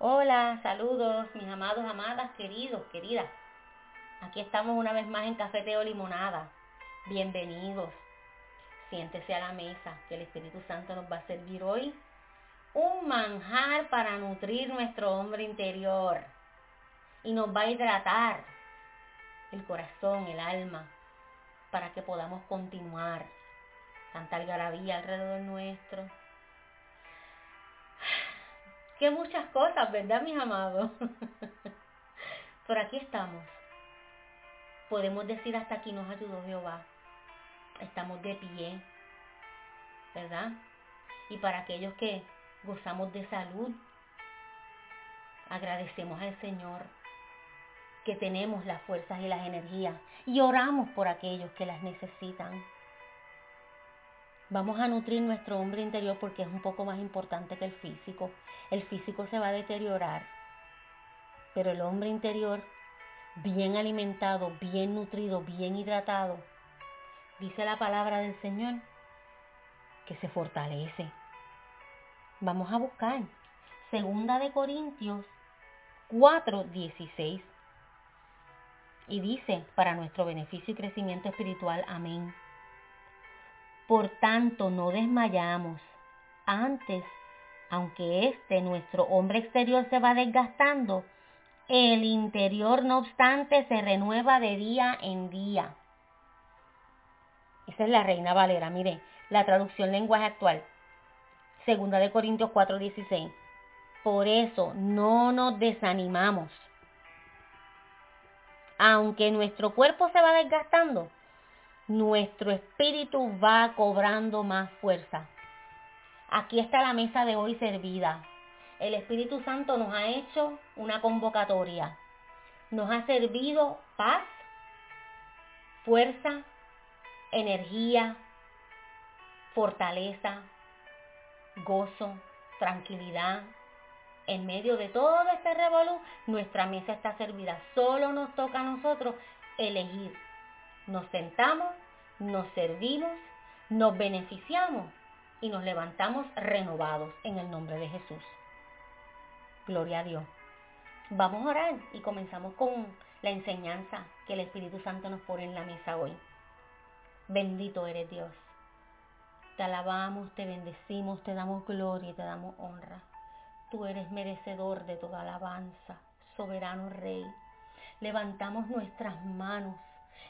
Hola, saludos, mis amados, amadas, queridos, queridas. Aquí estamos una vez más en Cafeteo Limonada. Bienvenidos. Siéntese a la mesa, que el Espíritu Santo nos va a servir hoy un manjar para nutrir nuestro hombre interior. Y nos va a hidratar el corazón, el alma, para que podamos continuar. Tanta algarabía alrededor nuestro que muchas cosas, ¿verdad, mis amados? Por aquí estamos. Podemos decir hasta aquí nos ayudó Jehová. Estamos de pie, ¿verdad? Y para aquellos que gozamos de salud, agradecemos al Señor que tenemos las fuerzas y las energías y oramos por aquellos que las necesitan. Vamos a nutrir nuestro hombre interior porque es un poco más importante que el físico. El físico se va a deteriorar, pero el hombre interior, bien alimentado, bien nutrido, bien hidratado, dice la palabra del Señor, que se fortalece. Vamos a buscar Segunda de Corintios 4, 16. Y dice, para nuestro beneficio y crecimiento espiritual, amén. Por tanto, no desmayamos. Antes, aunque este, nuestro hombre exterior, se va desgastando, el interior, no obstante, se renueva de día en día. Esa es la Reina Valera. Mire, la traducción lenguaje actual. Segunda de Corintios 4:16. Por eso no nos desanimamos. Aunque nuestro cuerpo se va desgastando, nuestro espíritu va cobrando más fuerza. Aquí está la mesa de hoy servida. El Espíritu Santo nos ha hecho una convocatoria. Nos ha servido paz, fuerza, energía, fortaleza, gozo, tranquilidad. En medio de todo este revolú, nuestra mesa está servida. Solo nos toca a nosotros elegir nos sentamos, nos servimos, nos beneficiamos y nos levantamos renovados en el nombre de Jesús. Gloria a Dios. Vamos a orar y comenzamos con la enseñanza que el Espíritu Santo nos pone en la mesa hoy. Bendito eres Dios. Te alabamos, te bendecimos, te damos gloria y te damos honra. Tú eres merecedor de toda alabanza, soberano Rey. Levantamos nuestras manos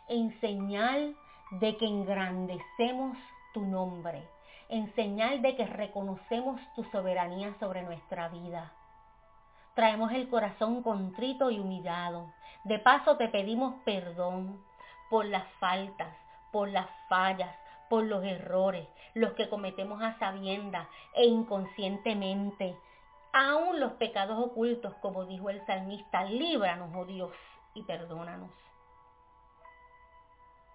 en señal de que engrandecemos tu nombre, en señal de que reconocemos tu soberanía sobre nuestra vida. Traemos el corazón contrito y humillado. De paso te pedimos perdón por las faltas, por las fallas, por los errores, los que cometemos a sabienda e inconscientemente, aún los pecados ocultos, como dijo el salmista, líbranos, oh Dios, y perdónanos.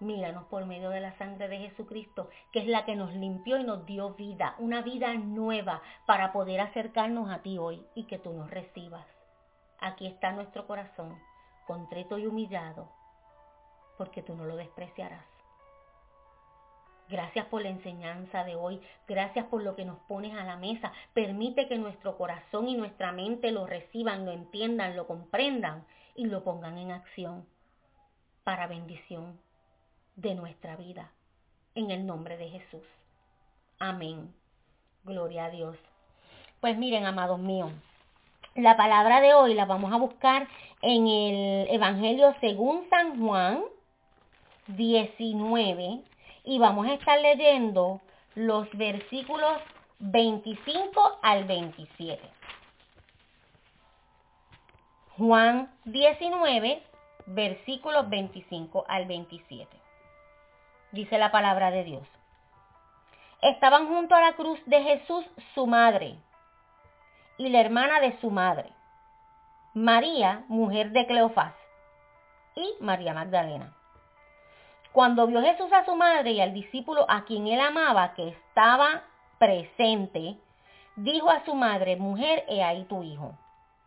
Míranos por medio de la sangre de Jesucristo, que es la que nos limpió y nos dio vida, una vida nueva para poder acercarnos a ti hoy y que tú nos recibas. Aquí está nuestro corazón, contrito y humillado, porque tú no lo despreciarás. Gracias por la enseñanza de hoy, gracias por lo que nos pones a la mesa. Permite que nuestro corazón y nuestra mente lo reciban, lo entiendan, lo comprendan y lo pongan en acción para bendición de nuestra vida. En el nombre de Jesús. Amén. Gloria a Dios. Pues miren, amados míos, la palabra de hoy la vamos a buscar en el Evangelio según San Juan 19 y vamos a estar leyendo los versículos 25 al 27. Juan 19, versículos 25 al 27 dice la palabra de Dios. Estaban junto a la cruz de Jesús su madre y la hermana de su madre, María, mujer de Cleofás, y María Magdalena. Cuando vio Jesús a su madre y al discípulo a quien él amaba que estaba presente, dijo a su madre, mujer, he ahí tu hijo.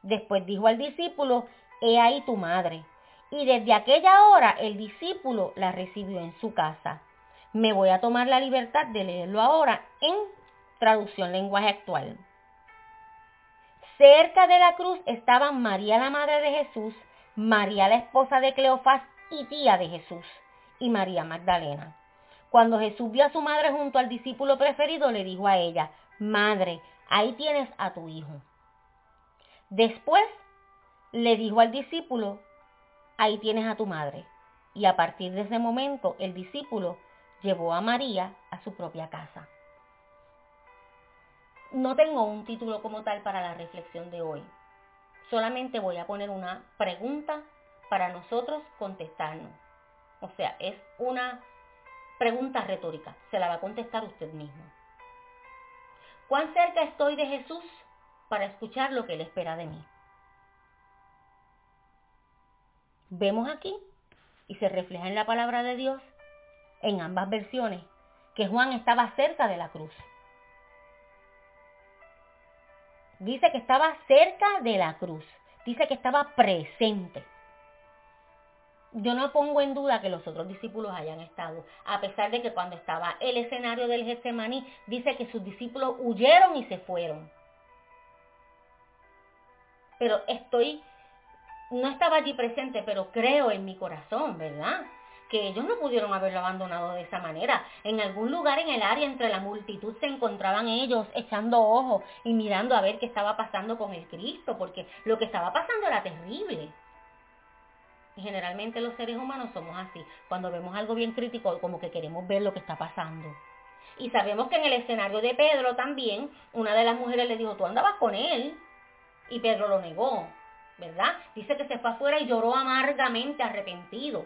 Después dijo al discípulo, he ahí tu madre. Y desde aquella hora el discípulo la recibió en su casa. Me voy a tomar la libertad de leerlo ahora en traducción lenguaje actual. Cerca de la cruz estaban María la madre de Jesús, María la esposa de Cleofás y tía de Jesús, y María Magdalena. Cuando Jesús vio a su madre junto al discípulo preferido, le dijo a ella, Madre, ahí tienes a tu hijo. Después le dijo al discípulo, ahí tienes a tu madre. Y a partir de ese momento el discípulo llevó a María a su propia casa. No tengo un título como tal para la reflexión de hoy. Solamente voy a poner una pregunta para nosotros contestarnos. O sea, es una pregunta retórica. Se la va a contestar usted mismo. ¿Cuán cerca estoy de Jesús para escuchar lo que Él espera de mí? Vemos aquí, y se refleja en la palabra de Dios, en ambas versiones, que Juan estaba cerca de la cruz. Dice que estaba cerca de la cruz. Dice que estaba presente. Yo no pongo en duda que los otros discípulos hayan estado, a pesar de que cuando estaba el escenario del Getsemaní, dice que sus discípulos huyeron y se fueron. Pero estoy, no estaba allí presente, pero creo en mi corazón, ¿verdad? que ellos no pudieron haberlo abandonado de esa manera. En algún lugar en el área entre la multitud se encontraban ellos echando ojos y mirando a ver qué estaba pasando con el Cristo, porque lo que estaba pasando era terrible. Y generalmente los seres humanos somos así. Cuando vemos algo bien crítico, como que queremos ver lo que está pasando. Y sabemos que en el escenario de Pedro también, una de las mujeres le dijo, tú andabas con él. Y Pedro lo negó, ¿verdad? Dice que se fue afuera y lloró amargamente arrepentido.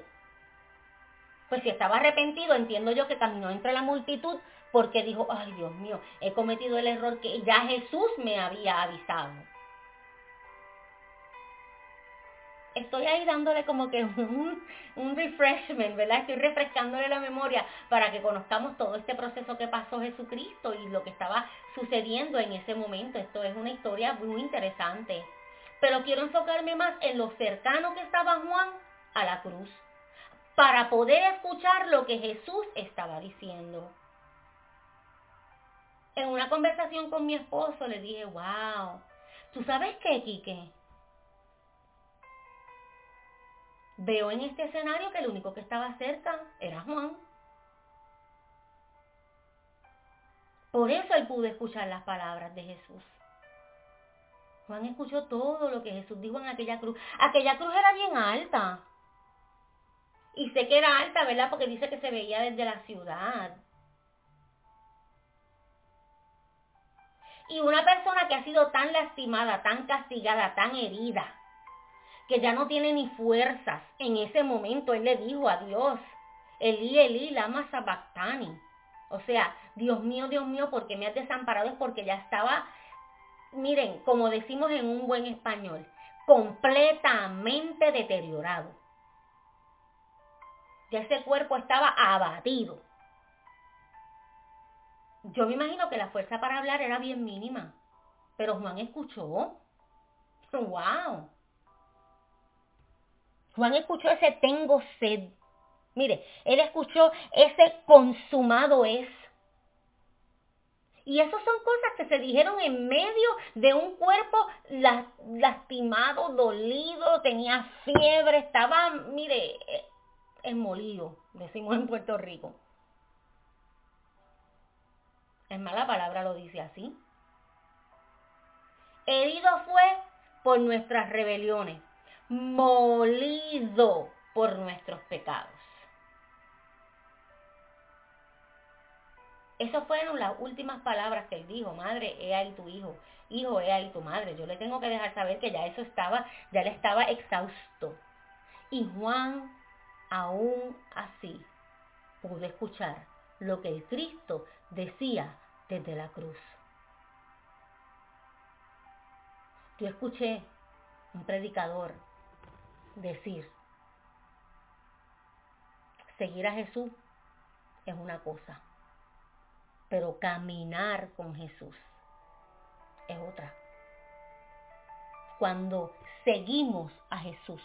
Pues si estaba arrepentido, entiendo yo que caminó entre la multitud porque dijo, ay Dios mío, he cometido el error que ya Jesús me había avisado. Estoy ahí dándole como que un, un refreshment, ¿verdad? Estoy refrescándole la memoria para que conozcamos todo este proceso que pasó Jesucristo y lo que estaba sucediendo en ese momento. Esto es una historia muy interesante. Pero quiero enfocarme más en lo cercano que estaba Juan a la cruz para poder escuchar lo que Jesús estaba diciendo. En una conversación con mi esposo le dije, wow, ¿tú sabes qué, Quique? Veo en este escenario que el único que estaba cerca era Juan. Por eso él pudo escuchar las palabras de Jesús. Juan escuchó todo lo que Jesús dijo en aquella cruz. Aquella cruz era bien alta. Y sé que era alta, ¿verdad? Porque dice que se veía desde la ciudad. Y una persona que ha sido tan lastimada, tan castigada, tan herida, que ya no tiene ni fuerzas, en ese momento él le dijo a Dios, Elí, Elí, lama sabactani. O sea, Dios mío, Dios mío, ¿por qué me has desamparado? Es porque ya estaba, miren, como decimos en un buen español, completamente deteriorado. Ya ese cuerpo estaba abatido. Yo me imagino que la fuerza para hablar era bien mínima, pero Juan escuchó. ¡Wow! Juan escuchó ese tengo sed. Mire, él escuchó ese consumado es. Y esas son cosas que se dijeron en medio de un cuerpo lastimado, dolido, tenía fiebre, estaba, mire, es molido, decimos en Puerto Rico. Es mala palabra lo dice así. Herido fue por nuestras rebeliones, molido por nuestros pecados. Esas fueron las últimas palabras que él dijo, madre, he ahí tu hijo, hijo, he ahí tu madre. Yo le tengo que dejar saber que ya eso estaba, ya le estaba exhausto. Y Juan aún así pude escuchar lo que el Cristo decía desde la cruz. Yo escuché un predicador decir, seguir a Jesús es una cosa, pero caminar con Jesús es otra. Cuando seguimos a Jesús,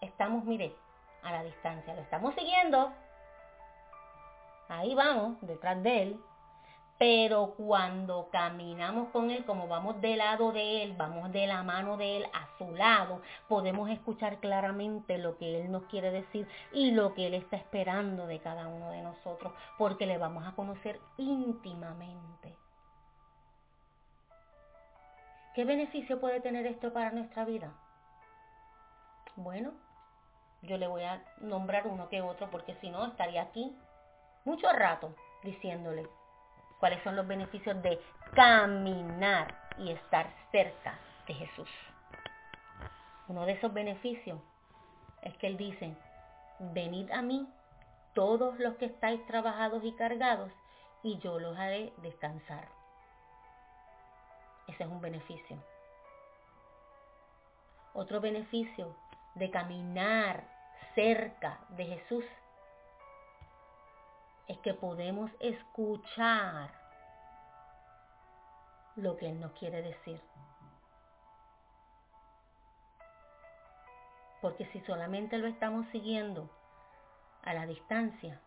estamos, mire, a la distancia. Lo estamos siguiendo. Ahí vamos, detrás de él. Pero cuando caminamos con Él, como vamos del lado de Él, vamos de la mano de Él a su lado, podemos escuchar claramente lo que Él nos quiere decir y lo que Él está esperando de cada uno de nosotros, porque le vamos a conocer íntimamente. ¿Qué beneficio puede tener esto para nuestra vida? Bueno, yo le voy a nombrar uno que otro porque si no estaría aquí mucho rato diciéndole cuáles son los beneficios de caminar y estar cerca de Jesús. Uno de esos beneficios es que Él dice, venid a mí todos los que estáis trabajados y cargados, y yo los haré descansar. Ese es un beneficio. Otro beneficio de caminar cerca de Jesús es que podemos escuchar lo que Él nos quiere decir. Porque si solamente lo estamos siguiendo a la distancia,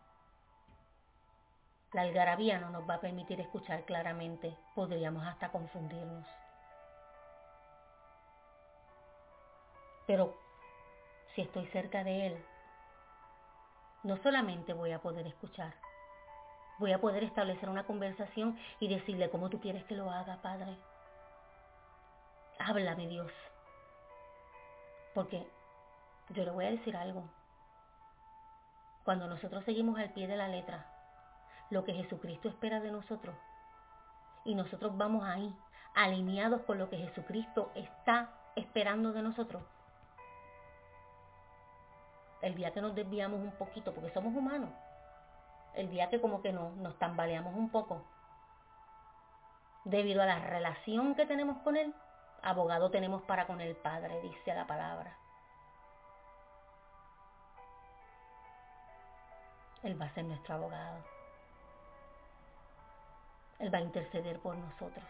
la algarabía no nos va a permitir escuchar claramente, podríamos hasta confundirnos. Pero si estoy cerca de Él, no solamente voy a poder escuchar, voy a poder establecer una conversación y decirle cómo tú quieres que lo haga, Padre. Háblame, Dios. Porque yo le voy a decir algo. Cuando nosotros seguimos al pie de la letra lo que Jesucristo espera de nosotros y nosotros vamos ahí alineados con lo que Jesucristo está esperando de nosotros, el día que nos desviamos un poquito, porque somos humanos, el día que como que no, nos tambaleamos un poco, debido a la relación que tenemos con Él, abogado tenemos para con el Padre, dice la palabra. Él va a ser nuestro abogado. Él va a interceder por nosotros.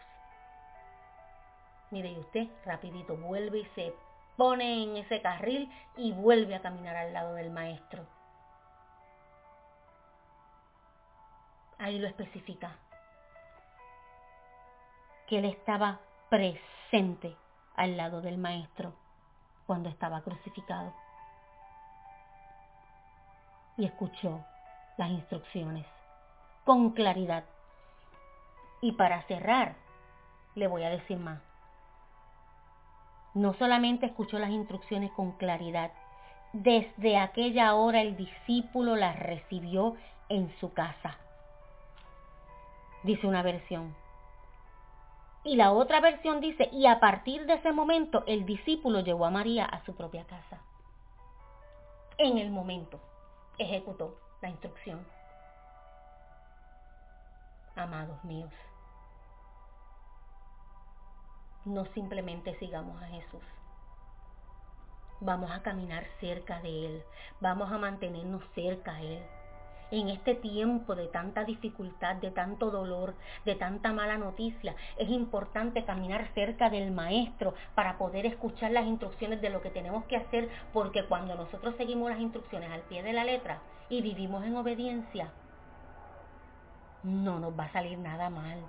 Mire, y usted rapidito vuelve y se pone en ese carril y vuelve a caminar al lado del maestro. Ahí lo especifica. Que él estaba presente al lado del maestro cuando estaba crucificado. Y escuchó las instrucciones con claridad. Y para cerrar, le voy a decir más. No solamente escuchó las instrucciones con claridad, desde aquella hora el discípulo las recibió en su casa. Dice una versión. Y la otra versión dice, y a partir de ese momento el discípulo llevó a María a su propia casa. En el momento ejecutó la instrucción. Amados míos, no simplemente sigamos a Jesús. Vamos a caminar cerca de Él, vamos a mantenernos cerca a Él. En este tiempo de tanta dificultad, de tanto dolor, de tanta mala noticia, es importante caminar cerca del Maestro para poder escuchar las instrucciones de lo que tenemos que hacer, porque cuando nosotros seguimos las instrucciones al pie de la letra y vivimos en obediencia, no nos va a salir nada mal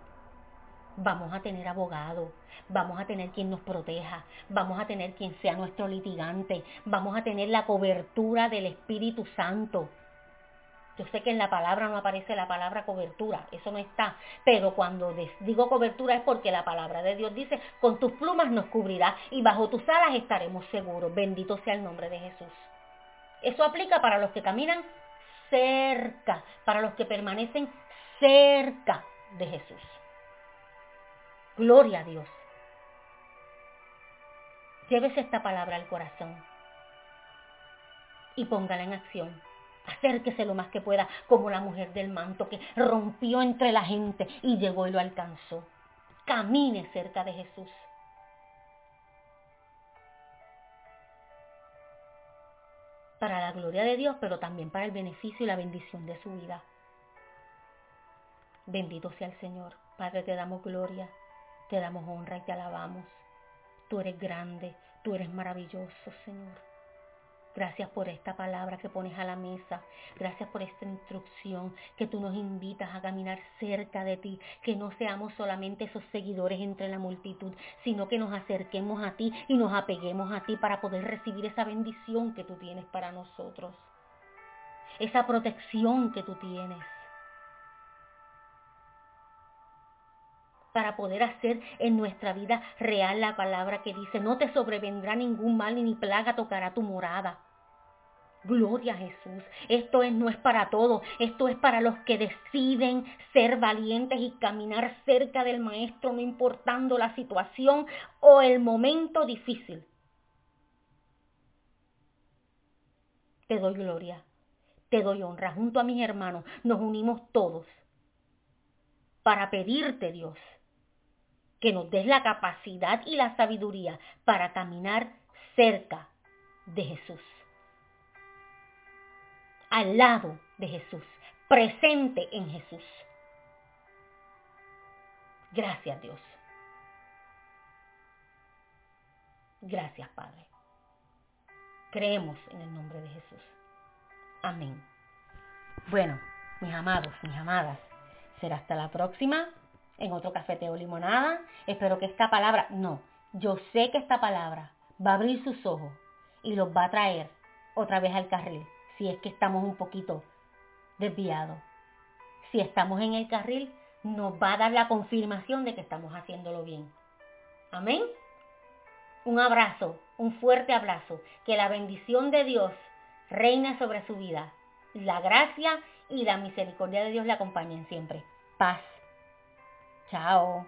vamos a tener abogado, vamos a tener quien nos proteja, vamos a tener quien sea nuestro litigante, vamos a tener la cobertura del Espíritu Santo. Yo sé que en la palabra no aparece la palabra cobertura, eso no está, pero cuando digo cobertura es porque la palabra de Dios dice, con tus plumas nos cubrirá y bajo tus alas estaremos seguros. Bendito sea el nombre de Jesús. Eso aplica para los que caminan cerca, para los que permanecen cerca de Jesús. Gloria a Dios. Llévese esta palabra al corazón y póngala en acción. Acérquese lo más que pueda, como la mujer del manto que rompió entre la gente y llegó y lo alcanzó. Camine cerca de Jesús. Para la gloria de Dios, pero también para el beneficio y la bendición de su vida. Bendito sea el Señor. Padre, te damos gloria. Te damos honra y te alabamos. Tú eres grande, tú eres maravilloso, Señor. Gracias por esta palabra que pones a la mesa. Gracias por esta instrucción que tú nos invitas a caminar cerca de ti. Que no seamos solamente esos seguidores entre la multitud, sino que nos acerquemos a ti y nos apeguemos a ti para poder recibir esa bendición que tú tienes para nosotros. Esa protección que tú tienes. Para poder hacer en nuestra vida real la palabra que dice, no te sobrevendrá ningún mal ni plaga tocará tu morada. Gloria a Jesús. Esto es, no es para todos, esto es para los que deciden ser valientes y caminar cerca del Maestro, no importando la situación o el momento difícil. Te doy gloria, te doy honra. Junto a mis hermanos nos unimos todos para pedirte, Dios, que nos des la capacidad y la sabiduría para caminar cerca de Jesús. Al lado de Jesús, presente en Jesús. Gracias Dios. Gracias Padre. Creemos en el nombre de Jesús. Amén. Bueno, mis amados, mis amadas, será hasta la próxima en otro cafeteo limonada. Espero que esta palabra, no, yo sé que esta palabra va a abrir sus ojos y los va a traer otra vez al carril, si es que estamos un poquito desviados. Si estamos en el carril, nos va a dar la confirmación de que estamos haciéndolo bien. Amén. Un abrazo, un fuerte abrazo. Que la bendición de Dios reine sobre su vida. La gracia y la misericordia de Dios le acompañen siempre. Paz. Ciao!